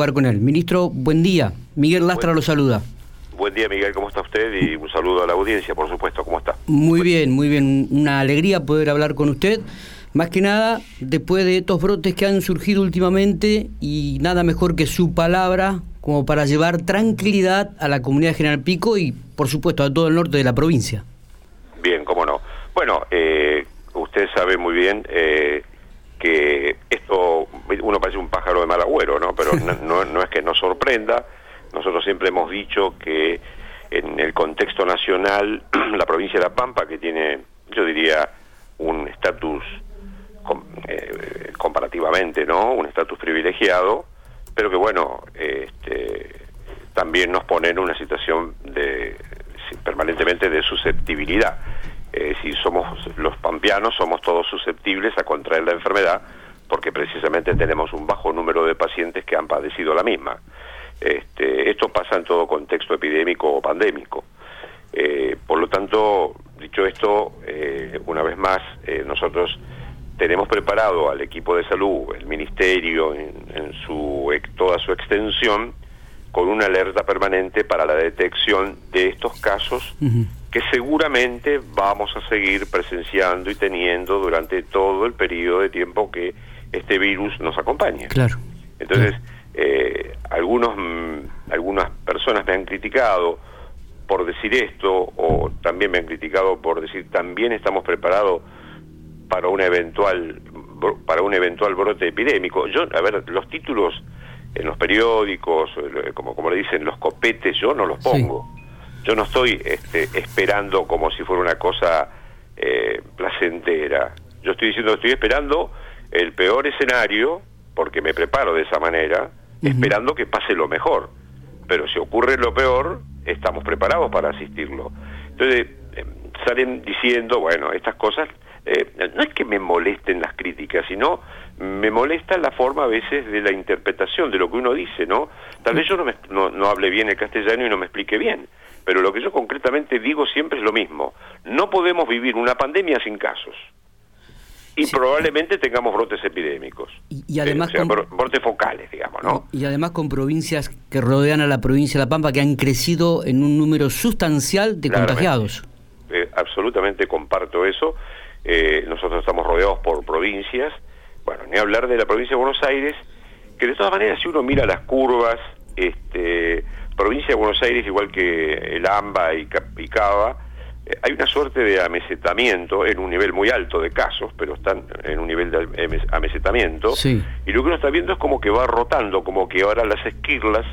dialogar con él. Ministro, buen día. Miguel Lastra lo saluda. Buen día, Miguel, ¿cómo está usted? Y un saludo a la audiencia, por supuesto, ¿cómo está? Muy bien, muy bien. Una alegría poder hablar con usted. Más que nada, después de estos brotes que han surgido últimamente y nada mejor que su palabra como para llevar tranquilidad a la comunidad de General Pico y, por supuesto, a todo el norte de la provincia. Bien, cómo no. Bueno, eh, usted sabe muy bien eh, que esto, uno parece un pájaro de mal agüero, ¿no? Pero no, no es que nos sorprenda nosotros siempre hemos dicho que en el contexto nacional, la provincia de La Pampa, que tiene, yo diría, un estatus eh, comparativamente, ¿no? Un estatus privilegiado, pero que bueno, este, también nos pone en una situación de permanentemente de susceptibilidad. si somos los pampeanos, somos todos susceptibles a contraer la enfermedad, porque precisamente tenemos un bajo número de pacientes que han padecido la misma. Este, esto pasa en todo contexto epidémico o pandémico. Eh, por lo tanto, dicho esto, eh, una vez más, eh, nosotros tenemos preparado al equipo de salud, el ministerio en, su, toda su extensión, con una alerta permanente para la detección de estos casos que seguramente vamos a seguir presenciando y teniendo durante todo el periodo de tiempo que este virus nos acompaña. Claro. Entonces, eh, algunos, mm, algunas personas me han criticado por decir esto o también me han criticado por decir también estamos preparados para una eventual para un eventual brote epidémico. Yo, a ver, los títulos en los periódicos, eh, como, como le dicen, los copetes, yo no los pongo. Yo no estoy este, esperando como si fuera una cosa eh, placentera. Yo estoy diciendo, estoy esperando el peor escenario, porque me preparo de esa manera, esperando que pase lo mejor. Pero si ocurre lo peor, estamos preparados para asistirlo. Entonces, eh, salen diciendo, bueno, estas cosas, eh, no es que me molesten las críticas, sino me molesta la forma a veces de la interpretación de lo que uno dice, ¿no? Tal vez yo no, me, no, no hable bien el castellano y no me explique bien, pero lo que yo concretamente digo siempre es lo mismo. No podemos vivir una pandemia sin casos y probablemente tengamos brotes epidémicos. Y, además brotes focales, digamos, ¿no? Y además con provincias que rodean a la provincia de La Pampa que han crecido en un número sustancial de contagiados. Eh, absolutamente comparto eso. Eh, nosotros estamos rodeados por provincias, bueno, ni hablar de la provincia de Buenos Aires, que de todas maneras si uno mira las curvas, este, provincia de Buenos Aires igual que el AMBA y, y Cava, eh, hay una suerte de amesetamiento en un nivel muy alto de casos, pero están en un nivel de amesetamiento. Y lo que uno está viendo es como que va rotando, como que ahora las esquirlas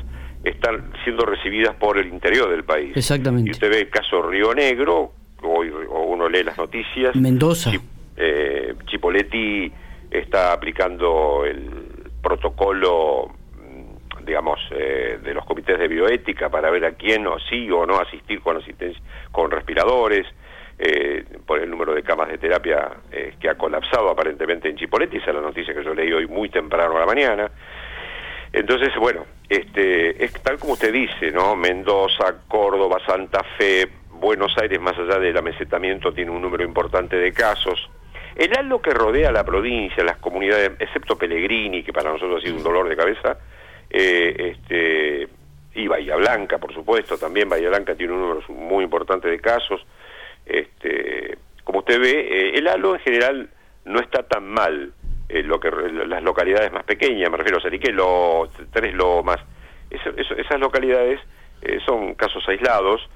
están siendo recibidas por el interior del país. Exactamente. Y usted ve el caso Río Negro, o, uno lee las noticias. Mendoza. eh, Chipoletti está aplicando el protocolo digamos, eh, de los comités de bioética para ver a quién o sí o no asistir con asistencia, con respiradores, eh, por el número de camas de terapia eh, que ha colapsado aparentemente en Chipoletti, esa es la noticia que yo leí hoy muy temprano a la mañana. Entonces, bueno, este, es tal como usted dice, ¿no? Mendoza, Córdoba, Santa Fe, Buenos Aires, más allá del amesetamiento, tiene un número importante de casos. El halo que rodea la provincia, las comunidades, excepto Pellegrini, que para nosotros ha sido un dolor de cabeza, eh, este, y Bahía Blanca, por supuesto, también Bahía Blanca tiene un número muy importante de casos. Este, como usted ve, eh, el halo en general no está tan mal, eh, lo que las localidades más pequeñas, me refiero a Seriquelo, Tres Lomas, esas localidades son casos aislados,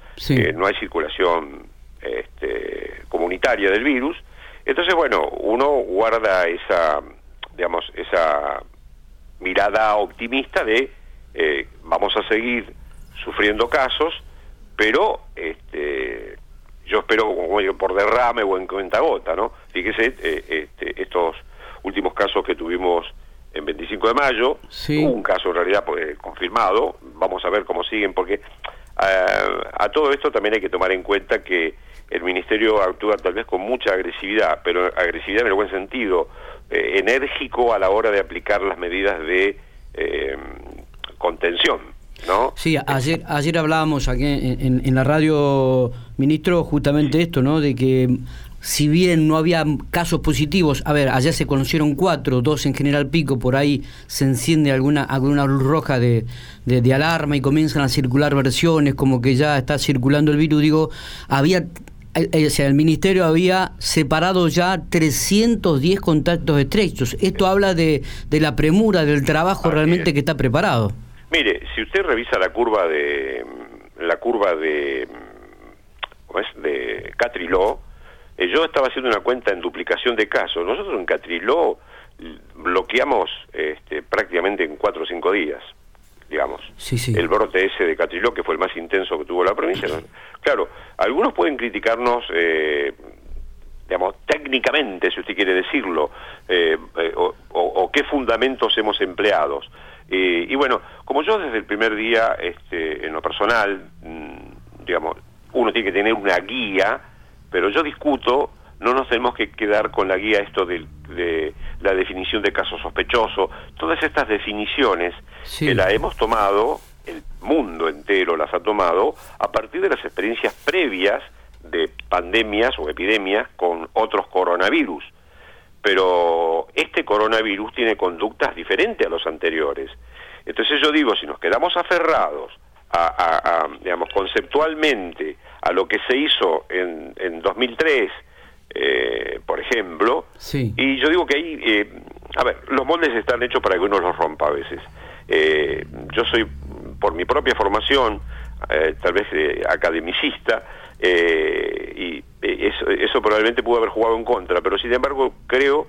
no hay circulación este, comunitaria del virus, entonces bueno, uno guarda esa, digamos, esa mirada optimista de eh, vamos a seguir sufriendo casos, pero este, yo espero como por derrame o en cuenta gota, ¿no? Fíjese eh, este, estos últimos casos que tuvimos en 25 de mayo, un caso en realidad pues, confirmado, vamos a ver cómo siguen, porque a todo esto también hay que tomar en cuenta que el Ministerio actúa tal vez con mucha agresividad, pero agresividad en el buen sentido, eh, enérgico a la hora de aplicar las medidas de eh, contención. ¿No? Sí, ayer, ayer hablábamos aquí en, la radio, ministro, justamente esto, ¿no? De que si bien no había casos positivos, a ver, allá se conocieron cuatro, dos en General Pico, por ahí se enciende alguna, alguna luz roja de, de, alarma y comienzan a circular versiones como que ya está circulando el virus, digo, había eh, eh, o sea, el ministerio había separado ya 310 contactos estrechos. Esto habla de, de la premura, del trabajo realmente que está preparado. Mire, si usted revisa la curva de la curva de ¿cómo es? de Catriló, eh, yo estaba haciendo una cuenta en duplicación de casos. Nosotros en Catriló bloqueamos este, prácticamente en cuatro o cinco días, digamos. El brote ese de Catriló, que fue el más intenso que tuvo la provincia. Claro, algunos pueden criticarnos, eh, digamos, técnicamente, si usted quiere decirlo, eh, o, qué fundamentos hemos empleado. y bueno, como yo desde el primer día, este, en lo personal, mm, digamos, uno tiene que tener una guía pero yo discuto, no nos tenemos que quedar con la guía esto de, la definición de caso sospechoso, todas estas definiciones que la hemos tomado, el mundo entero las ha tomado, a partir de las experiencias previas de pandemias o epidemias con otros coronavirus. Pero este coronavirus tiene conductas diferentes a los anteriores. Entonces yo digo, si nos quedamos aferrados a, digamos, conceptualmente a lo que se hizo en, en 2003, eh, por ejemplo, y yo digo que ahí, eh, a ver, los moldes están hechos para que uno los rompa a veces. Eh, yo soy, por mi propia formación, tal vez academicista, y eso, eso probablemente pudo haber jugado en contra, pero sin embargo creo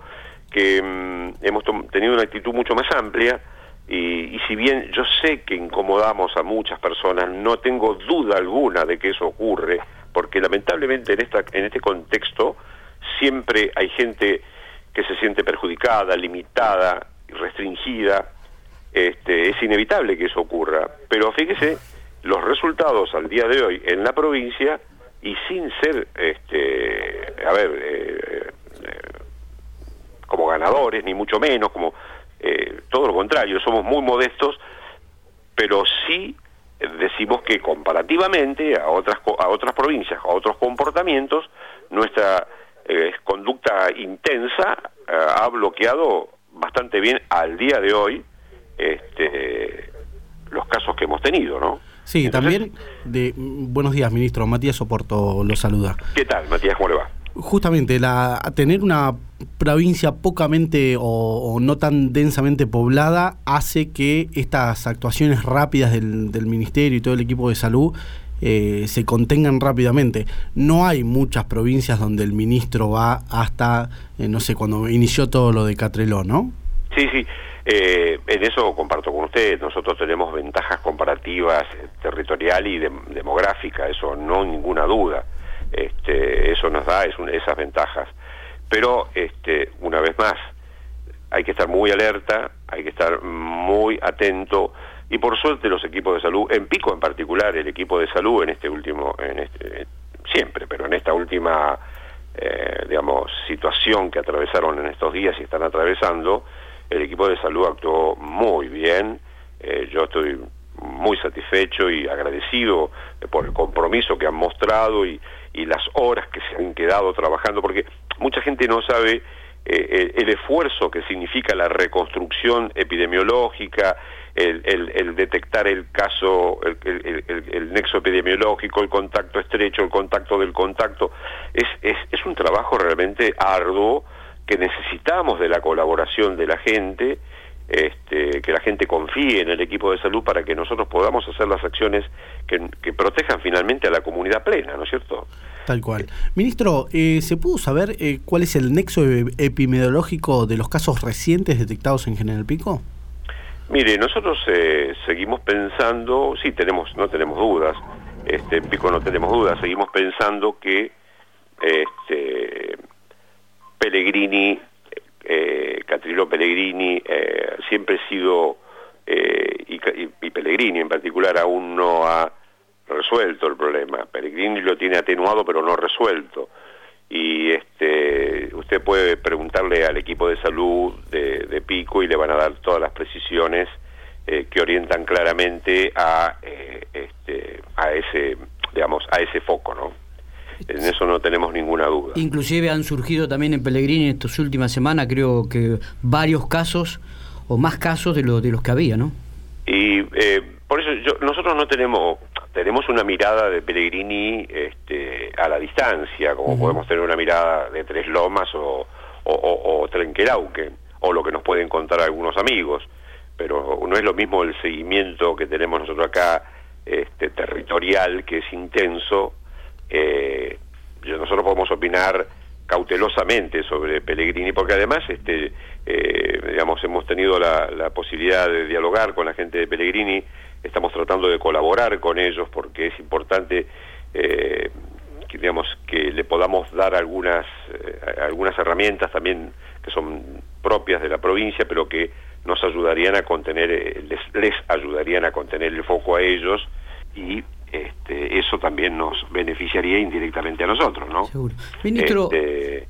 que mm, hemos tenido una actitud mucho más amplia, y, si bien yo sé que incomodamos a muchas personas, no tengo duda alguna de que eso ocurre, porque lamentablemente en, esta, en este contexto siempre hay gente que se siente perjudicada, limitada, restringida. Este, es inevitable que eso ocurra, pero fíjese los resultados al día de hoy en la provincia y sin ser, este, a ver, eh, eh, como ganadores, ni mucho menos, como todo lo contrario, somos muy modestos, pero sí decimos que comparativamente a otras a otras provincias, a otros comportamientos, nuestra eh, conducta intensa eh, ha bloqueado bastante bien al día de hoy este, los casos que hemos tenido, ¿no? Sí, también de buenos días, ministro. Matías Oporto lo saluda. ¿Qué tal, Matías? ¿Cómo le va? Justamente, la, tener una provincia pocamente o, no tan densamente poblada hace que estas actuaciones rápidas del, Ministerio y todo el equipo de salud eh, se contengan rápidamente. No hay muchas provincias donde el ministro va hasta, eh, no sé, cuando inició todo lo de Catreló, ¿no? Sí, sí. Eh, en eso comparto con usted, nosotros tenemos ventajas comparativas territorial y demográfica, eso no ninguna duda este, eso nos da es esas ventajas. Pero, este, una vez más, hay que estar muy alerta, hay que estar muy atento y por suerte los equipos de salud, en Pico en particular, el equipo de salud en este último, en este, siempre, pero en esta última, eh, digamos, situación que atravesaron en estos días y están atravesando, el equipo de salud actuó muy bien. Eh, yo estoy muy satisfecho y agradecido por el compromiso que han mostrado y, y las horas que se han quedado trabajando, porque mucha gente no sabe eh, el, esfuerzo que significa la reconstrucción epidemiológica, el, detectar el caso, el, nexo epidemiológico, el contacto estrecho, el contacto del contacto. Es, es, es un trabajo realmente arduo que necesitamos de la colaboración de la gente este, que la gente confíe en el equipo de salud para que nosotros podamos hacer las acciones que, protejan finalmente a la comunidad plena, ¿no es cierto? Tal cual. Ministro, eh, ¿se pudo saber eh, cuál es el nexo e-, epidemiológico de los casos recientes detectados en General Pico? Mire, nosotros eh, seguimos pensando, sí tenemos, no tenemos dudas, este, en Pico no tenemos dudas, seguimos pensando que este, Pellegrini eh, Catrillo Pellegrini eh, siempre ha sido, eh, y, Pellegrini en particular aún no ha resuelto el problema. Pellegrini lo tiene atenuado pero no resuelto. Y este, usted puede preguntarle al equipo de salud de, Pico y le van a dar todas las precisiones eh, que orientan claramente a, este, a ese, digamos, a ese foco, ¿no? En eso no tenemos ninguna duda. Inclusive han surgido también en Pellegrini en estas últimas semanas, creo que varios casos o más casos de, lo, de los que había, ¿no? Y eh, por eso yo, nosotros no tenemos tenemos una mirada de Pellegrini este, a la distancia, como podemos tener una mirada de Tres Lomas o, o, o, Trenquerauque, o lo que nos pueden contar algunos amigos, pero no es lo mismo el seguimiento que tenemos nosotros acá este, territorial, que es intenso. Eh, nosotros podemos opinar cautelosamente sobre Pellegrini, porque además, este, eh, digamos, hemos tenido la, la posibilidad de dialogar con la gente de Pellegrini estamos tratando de colaborar con ellos porque es importante eh, que, digamos que le podamos dar algunas eh, algunas herramientas también que son propias de la provincia pero que nos ayudarían a contener eh, les, les ayudarían a contener el foco a ellos y este, eso también nos beneficiaría indirectamente a nosotros ¿no? Seguro. Ministro este,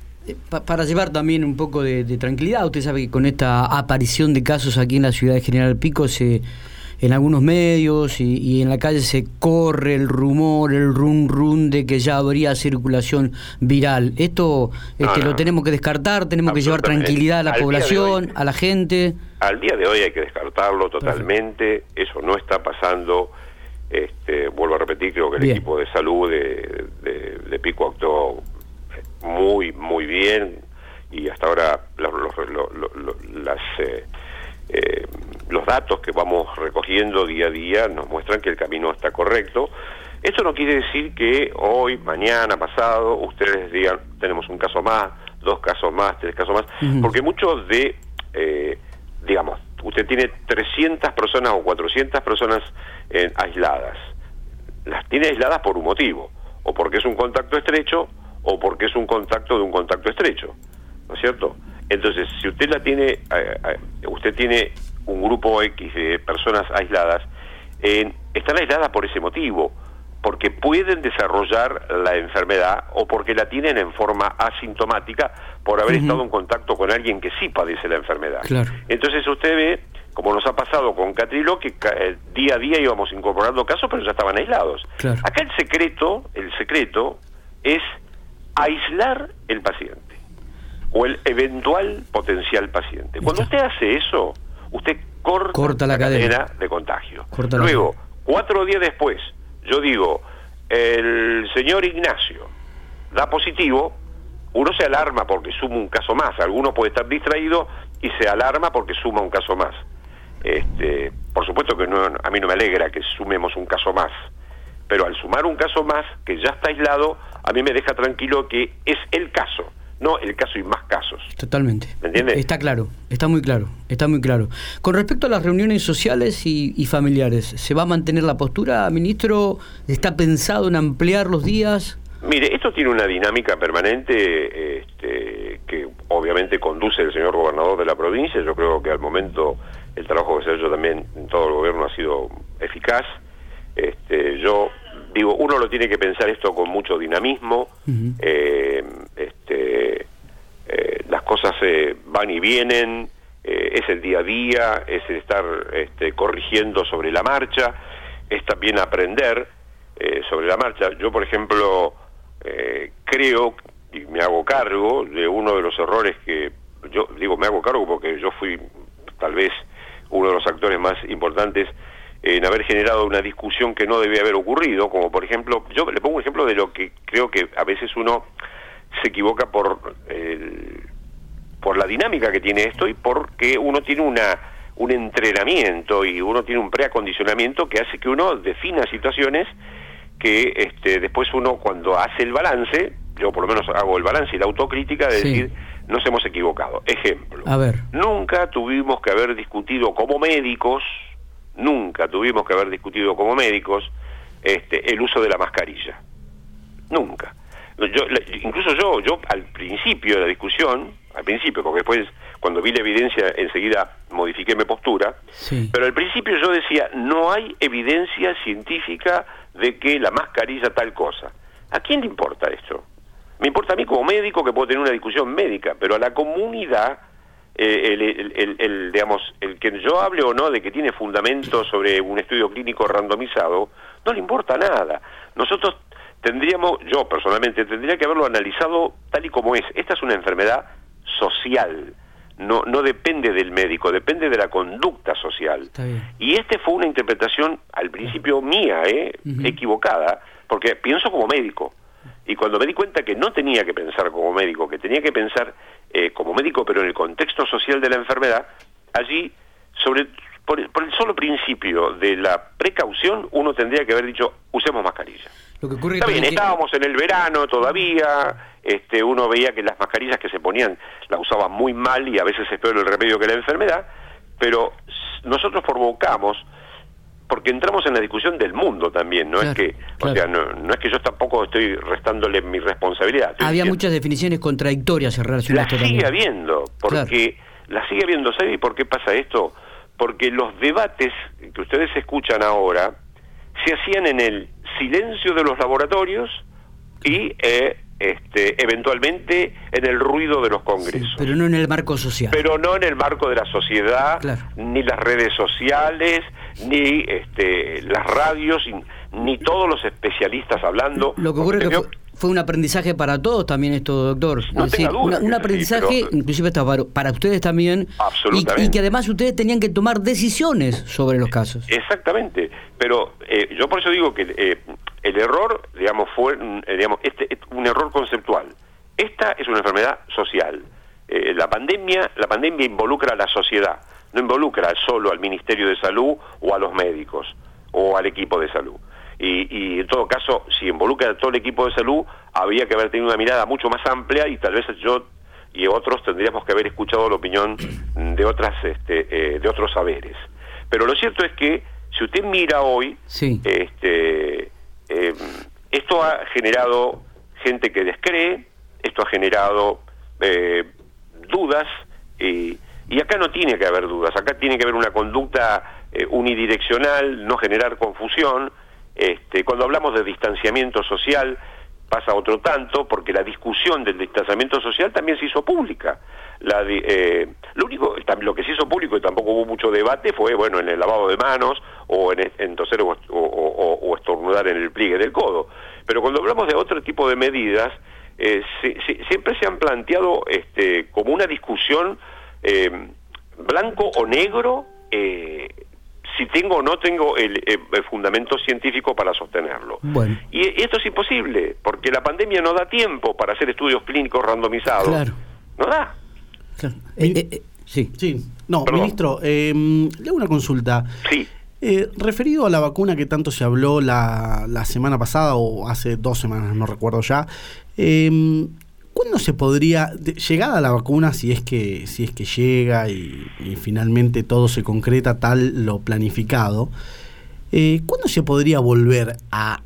para llevar también un poco de, de, tranquilidad, usted sabe que con esta aparición de casos aquí en la ciudad de General Pico se, en algunos medios y, en la calle se corre el rumor, el rum rum de que ya habría circulación viral. Esto este, lo tenemos que descartar, tenemos que llevar tranquilidad a la población, a la gente. Al día de hoy hay que descartarlo totalmente, eso no está pasando. Este, vuelvo a repetir, creo que el equipo de salud de, de, Pico actuó muy, muy bien y hasta ahora los, las... Eh, eh, los datos que vamos recogiendo día a día nos muestran que el camino está correcto. Esto no quiere decir que hoy, mañana, pasado, ustedes digan, tenemos un caso más, dos casos más, tres casos más, porque muchos de, eh, usted tiene 300 personas o 400 personas eh, aisladas. Las tiene aisladas por un motivo, o porque es un contacto estrecho, o porque es un contacto de un contacto estrecho, ¿no es cierto? Entonces, si usted la tiene, eh, eh, usted tiene un grupo X de personas aisladas, están aisladas por ese motivo, porque pueden desarrollar la enfermedad o porque la tienen en forma asintomática por haber estado en contacto con alguien que sí padece la enfermedad. Entonces usted ve, como nos ha pasado con Catrilo, que eh, día a día íbamos incorporando casos, pero ya estaban aislados. Acá el secreto, el secreto es aislar el paciente o el eventual potencial paciente. Cuando usted hace eso, usted corta, la, cadena. de contagio. Luego, cuatro días después, yo digo, el señor Ignacio da positivo, uno se alarma porque suma un caso más, alguno puede estar distraído y se alarma porque suma un caso más. Este, por supuesto que no, a mí no me alegra que sumemos un caso más, pero al sumar un caso más que ya está aislado, a mí me deja tranquilo que es el caso no el caso y más casos. Totalmente. ¿Me entiendes? Está claro, está muy claro, está muy claro. Con respecto a las reuniones sociales y, familiares, ¿se va a mantener la postura, ministro? ¿Está pensado en ampliar los días? Mire, esto tiene una dinámica permanente este, que obviamente conduce el señor gobernador de la provincia. Yo creo que al momento el trabajo que se ha hecho también en todo el gobierno ha sido eficaz. Este, yo digo, uno lo tiene que pensar esto con mucho dinamismo, eh, este, eh, las cosas eh, van y vienen, es el día a día, es estar este, corrigiendo sobre la marcha, es también aprender sobre la marcha. Yo, por ejemplo, creo y me hago cargo de uno de los errores que, yo digo, me hago cargo porque yo fui tal vez uno de los actores más importantes en haber generado una discusión que no debía haber ocurrido, como por ejemplo, yo le pongo un ejemplo de lo que creo que a veces uno se equivoca por por la dinámica que tiene esto y porque uno tiene una un entrenamiento y uno tiene un preacondicionamiento que hace que uno defina situaciones que este, después uno cuando hace el balance, yo por lo menos hago el balance y la autocrítica de decir, nos hemos equivocado. Ejemplo, a ver. nunca tuvimos que haber discutido como médicos, nunca tuvimos que haber discutido como médicos este, el uso de la mascarilla. Nunca. Yo, incluso yo, yo al principio de la discusión, al principio, porque después cuando vi la evidencia enseguida modifiqué mi postura, pero al principio yo decía, no hay evidencia científica de que la mascarilla tal cosa. ¿A quién le importa esto? Me importa a mí como médico que puedo tener una discusión médica, pero a la comunidad eh, el, el, digamos, el que yo hable o no de que tiene fundamento sobre un estudio clínico randomizado, no le importa nada. Nosotros tendríamos, yo personalmente, tendría que haberlo analizado tal y como es. Esta es una enfermedad social, no, no depende del médico, depende de la conducta social. Y este fue una interpretación al principio mía, ¿eh? equivocada, porque pienso como médico. Y cuando me di cuenta que no tenía que pensar como médico, que tenía que pensar eh, como médico, pero en el contexto social de la enfermedad, allí, sobre por, el solo principio de la precaución, uno tendría que haber dicho, usemos mascarilla. Lo que ocurre Está bien, estábamos en el verano todavía, este, uno veía que las mascarillas que se ponían la usaban muy mal y a veces es peor el remedio que la enfermedad, pero nosotros provocamos porque entramos en la discusión del mundo también, no es que, o sea, no, es que yo tampoco estoy restándole mi responsabilidad. Había muchas definiciones contradictorias en relación a esto sigue habiendo, porque la sigue habiendo, ¿sabe por qué pasa esto? Porque los debates que ustedes escuchan ahora se hacían en el silencio de los laboratorios y eh, este, eventualmente en el ruido de los congresos. pero no en el marco social. Pero no en el marco de la sociedad, ni las redes sociales, ni este, las radios, ni todos los especialistas hablando. Lo que ocurre que fue, un aprendizaje para todos también esto, doctor. un aprendizaje, inclusive para, ustedes también. Y, que además ustedes tenían que tomar decisiones sobre los casos. Exactamente. Pero eh, yo por eso digo que eh, el error, digamos, fue eh, digamos, este, un error conceptual. Esta es una enfermedad social. la pandemia, la pandemia involucra a la sociedad no involucra solo al Ministerio de Salud o a los médicos o al equipo de salud. Y, en todo caso, si involucra a todo el equipo de salud, había que haber tenido una mirada mucho más amplia y tal vez yo y otros tendríamos que haber escuchado la opinión de otras este, eh, de otros saberes. Pero lo cierto es que si usted mira hoy, este, eh, esto ha generado gente que descree, esto ha generado eh, dudas y y acá no tiene que haber dudas, acá tiene que haber una conducta unidireccional, no generar confusión. Este, cuando hablamos de distanciamiento social pasa otro tanto, porque la discusión del distanciamiento social también se hizo pública. Eh, lo único, lo que se hizo público y tampoco hubo mucho debate fue, bueno, en el lavado de manos o en, en toser o, estornudar en el pliegue del codo. Pero cuando hablamos de otro tipo de medidas, eh, siempre se han planteado este, como una discusión eh, blanco o negro, eh, si tengo o no tengo el, fundamento científico para sostenerlo. Y esto es imposible, porque la pandemia no da tiempo para hacer estudios clínicos randomizados. Claro. No da. Eh, sí. Sí. No, ministro, eh, le hago una consulta. Sí. referido a la vacuna que tanto se habló la, la, semana pasada o hace dos semanas, no recuerdo ya, eh, ¿Cuándo se podría, llegada la vacuna, si es que, si es que llega y, finalmente todo se concreta tal lo planificado, eh, ¿cuándo se podría volver a,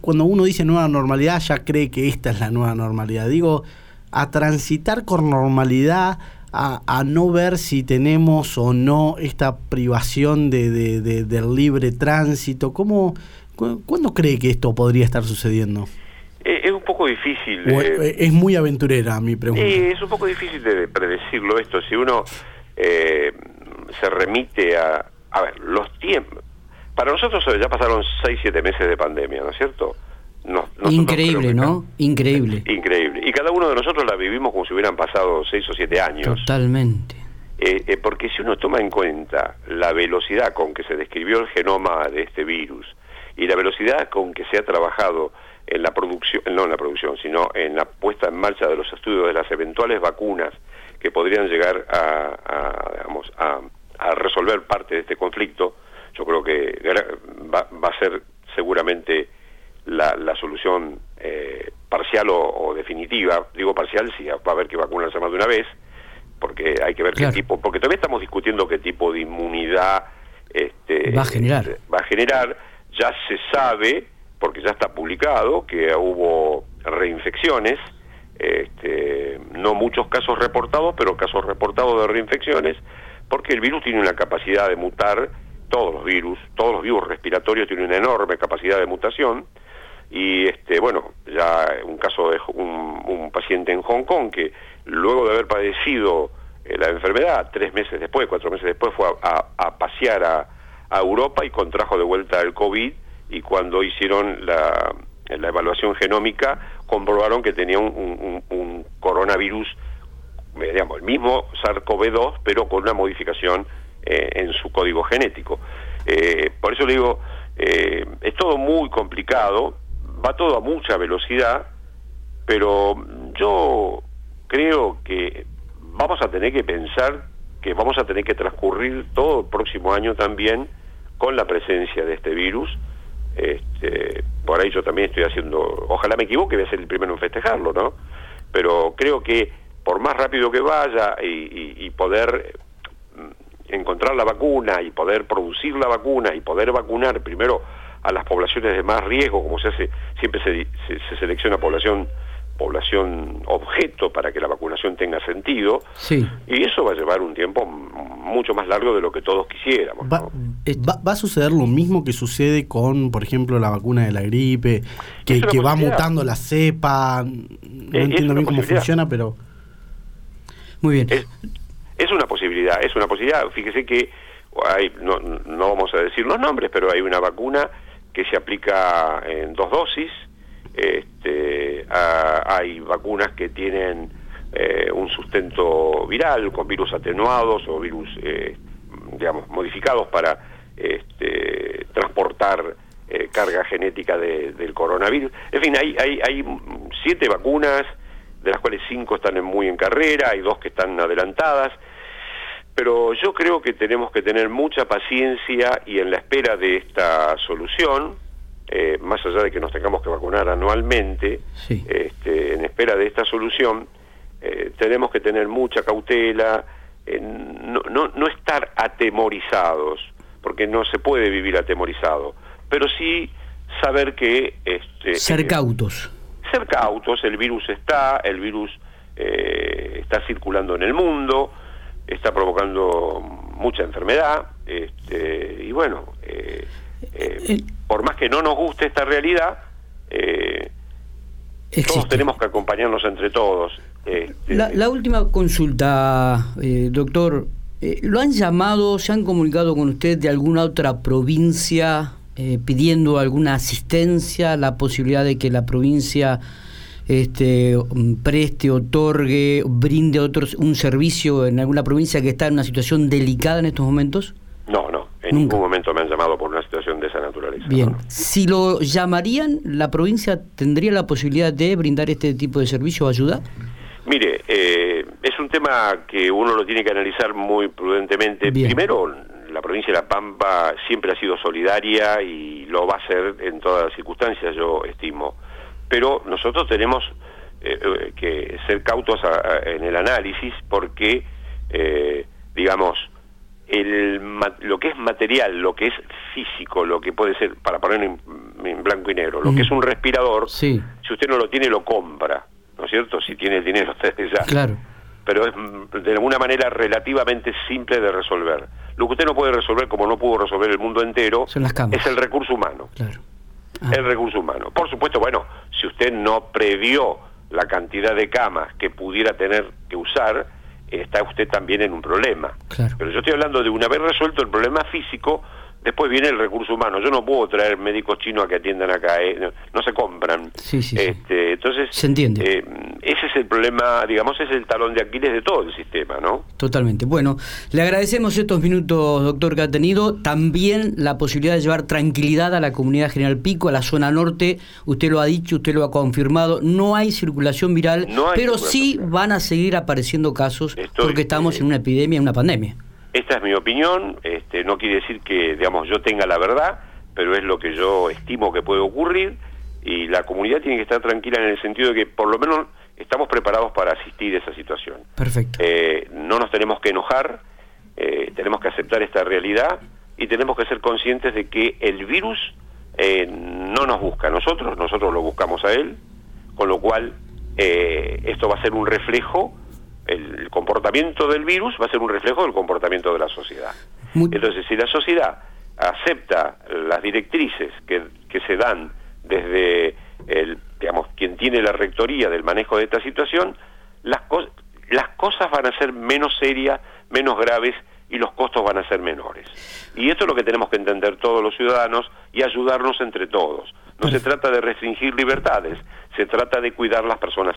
cuando uno dice nueva normalidad, ya cree que esta es la nueva normalidad? Digo, a transitar con normalidad, a, no ver si tenemos o no esta privación de, del libre tránsito. ¿Cómo, ¿Cuándo cree que esto podría estar sucediendo? Eh, es un poco difícil. Eh, es muy aventurera mi pregunta. es un poco difícil de predecirlo esto. Si uno eh, se remite a... A ver, los tiempos... Para nosotros ya pasaron 6, 7 meses de pandemia, ¿no es cierto? Increíble, ¿no? Increíble. Increíble. Y cada uno de nosotros la vivimos como si hubieran pasado 6 o 7 años. Totalmente. porque si uno toma en cuenta la velocidad con que se describió el genoma de este virus y la velocidad con que se ha trabajado en la producción, no en la producción, sino en la puesta en marcha de los estudios de las eventuales vacunas que podrían llegar a, digamos, a, resolver parte de este conflicto, yo creo que va, a ser seguramente la, solución eh, parcial o, definitiva. Digo parcial si va a haber que vacunarse más de una vez, porque hay que ver qué tipo, porque todavía estamos discutiendo qué tipo de inmunidad este, va a generar. Va a generar. Ya se sabe porque ya está publicado que hubo reinfecciones, este, no muchos casos reportados, pero casos reportados de reinfecciones, porque el virus tiene una capacidad de mutar, todos los virus, todos los virus respiratorios tienen una enorme capacidad de mutación, y este bueno, ya un caso de un, paciente en Hong Kong que luego de haber padecido eh, la enfermedad, tres meses después, cuatro meses después, fue a, pasear a, a Europa y contrajo de vuelta el COVID y cuando hicieron la, evaluación genómica comprobaron que tenía un, coronavirus, digamos, el mismo SARS-CoV-2, pero con una modificación en su código genético. por eso le digo, es todo muy complicado, va todo a mucha velocidad, pero yo creo que vamos a tener que pensar que vamos a tener que transcurrir todo el próximo año también con la presencia de este virus. Este, por ahí yo también estoy haciendo, ojalá me equivoque, voy a ser el primero en festejarlo, ¿no? Pero creo que por más rápido que vaya y, poder mm, encontrar la vacuna y poder producir la vacuna y poder vacunar primero a las poblaciones de más riesgo, como se hace, siempre se, se selecciona población población objeto para que la vacunación tenga sentido. Sí. Y eso va a llevar un tiempo mucho más largo de lo que todos quisiéramos. Va, va, a suceder lo mismo que sucede con, por ejemplo, la vacuna de la gripe, que, que va mutando la cepa. No entiendo bien cómo funciona, pero... Muy bien. Es, es, una posibilidad, es una posibilidad. Fíjese que hay, no, no vamos a decir los nombres, pero hay una vacuna que se aplica en dos dosis, este, hay vacunas que tienen eh, un sustento viral con virus atenuados o virus, eh, digamos, modificados para este, transportar eh, carga genética del coronavirus. En fin, hay, hay, hay siete vacunas, de las cuales cinco están muy en carrera, hay dos que están adelantadas pero yo creo que tenemos que tener mucha paciencia y en la espera de esta solución, eh, más allá de que nos tengamos que vacunar anualmente, este, en espera de esta solución, eh, tenemos que tener mucha cautela, eh, no, no, no, estar atemorizados, porque no se puede vivir atemorizado, pero sí saber que... Este, ser cautos. Ser cautos, el virus está, el virus está circulando en el mundo, está provocando mucha enfermedad, este, y bueno... Eh, por más que no nos guste esta realidad, eh, todos tenemos que acompañarnos entre todos. Este, la, última consulta, eh, doctor. ¿Lo han llamado, se han comunicado con usted de alguna otra provincia pidiendo alguna asistencia, la posibilidad de que la provincia este, preste, otorgue, brinde otros, un servicio en alguna provincia que está en una situación delicada en estos momentos? No, no. En ningún momento llamado por una situación de esa naturaleza. Bien. Si lo llamarían, ¿la provincia tendría la posibilidad de brindar este tipo de servicio o ayuda? Mire, eh, es un tema que uno lo tiene que analizar muy prudentemente. Primero, la provincia de La Pampa siempre ha sido solidaria y lo va a ser en todas las circunstancias, yo estimo. Pero nosotros tenemos eh, eh, que ser cautos en el análisis porque, digamos, el, lo que es material, lo que es físico, lo que puede ser, para poner en, blanco y negro, lo que es un respirador, si usted no lo tiene, lo compra, ¿no es cierto? Si tiene el dinero usted ya. Claro. Pero es de alguna manera relativamente simple de resolver. Lo que usted no puede resolver, como no pudo resolver el mundo entero, es el recurso humano. Claro. El recurso humano. Por supuesto, bueno, si usted no previó la cantidad de camas que pudiera tener que usar, está usted también en un problema. Pero yo estoy hablando de una vez resuelto el problema físico, Después viene el recurso humano. Yo no puedo traer médicos chinos a que atiendan acá, ¿eh? no, se compran. Sí, sí, este, entonces, se entiende. Eh, ese es el problema, digamos, es el talón de Aquiles de todo el sistema, ¿no? Totalmente. Bueno, le agradecemos estos minutos, doctor, que ha tenido. También la posibilidad de llevar tranquilidad a la comunidad General Pico, a la zona norte. Usted lo ha dicho, usted lo ha confirmado. No hay circulación viral, pero sí van a seguir apareciendo casos porque estamos en una epidemia, en una pandemia. Esta es mi opinión, este, no quiere decir que digamos yo tenga la verdad, pero es lo que yo estimo que puede ocurrir y la comunidad tiene que estar tranquila en el sentido de que por lo menos estamos preparados para asistir a esa situación. Perfecto. Eh, no nos tenemos que enojar, eh, tenemos que aceptar esta realidad y tenemos que ser conscientes de que el virus eh, no nos busca a nosotros, nosotros lo buscamos a él, con lo cual esto va a ser un reflejo el comportamiento del virus va a ser un reflejo del comportamiento de la sociedad. Entonces, si la sociedad acepta las directrices que, que se dan desde el, digamos, quien tiene la rectoría del manejo de esta situación, las, las cosas van a ser menos serias, menos graves y los costos van a ser menores. Y esto es lo que tenemos que entender todos los ciudadanos y ayudarnos entre todos. No se trata de restringir libertades, se trata de cuidar las personas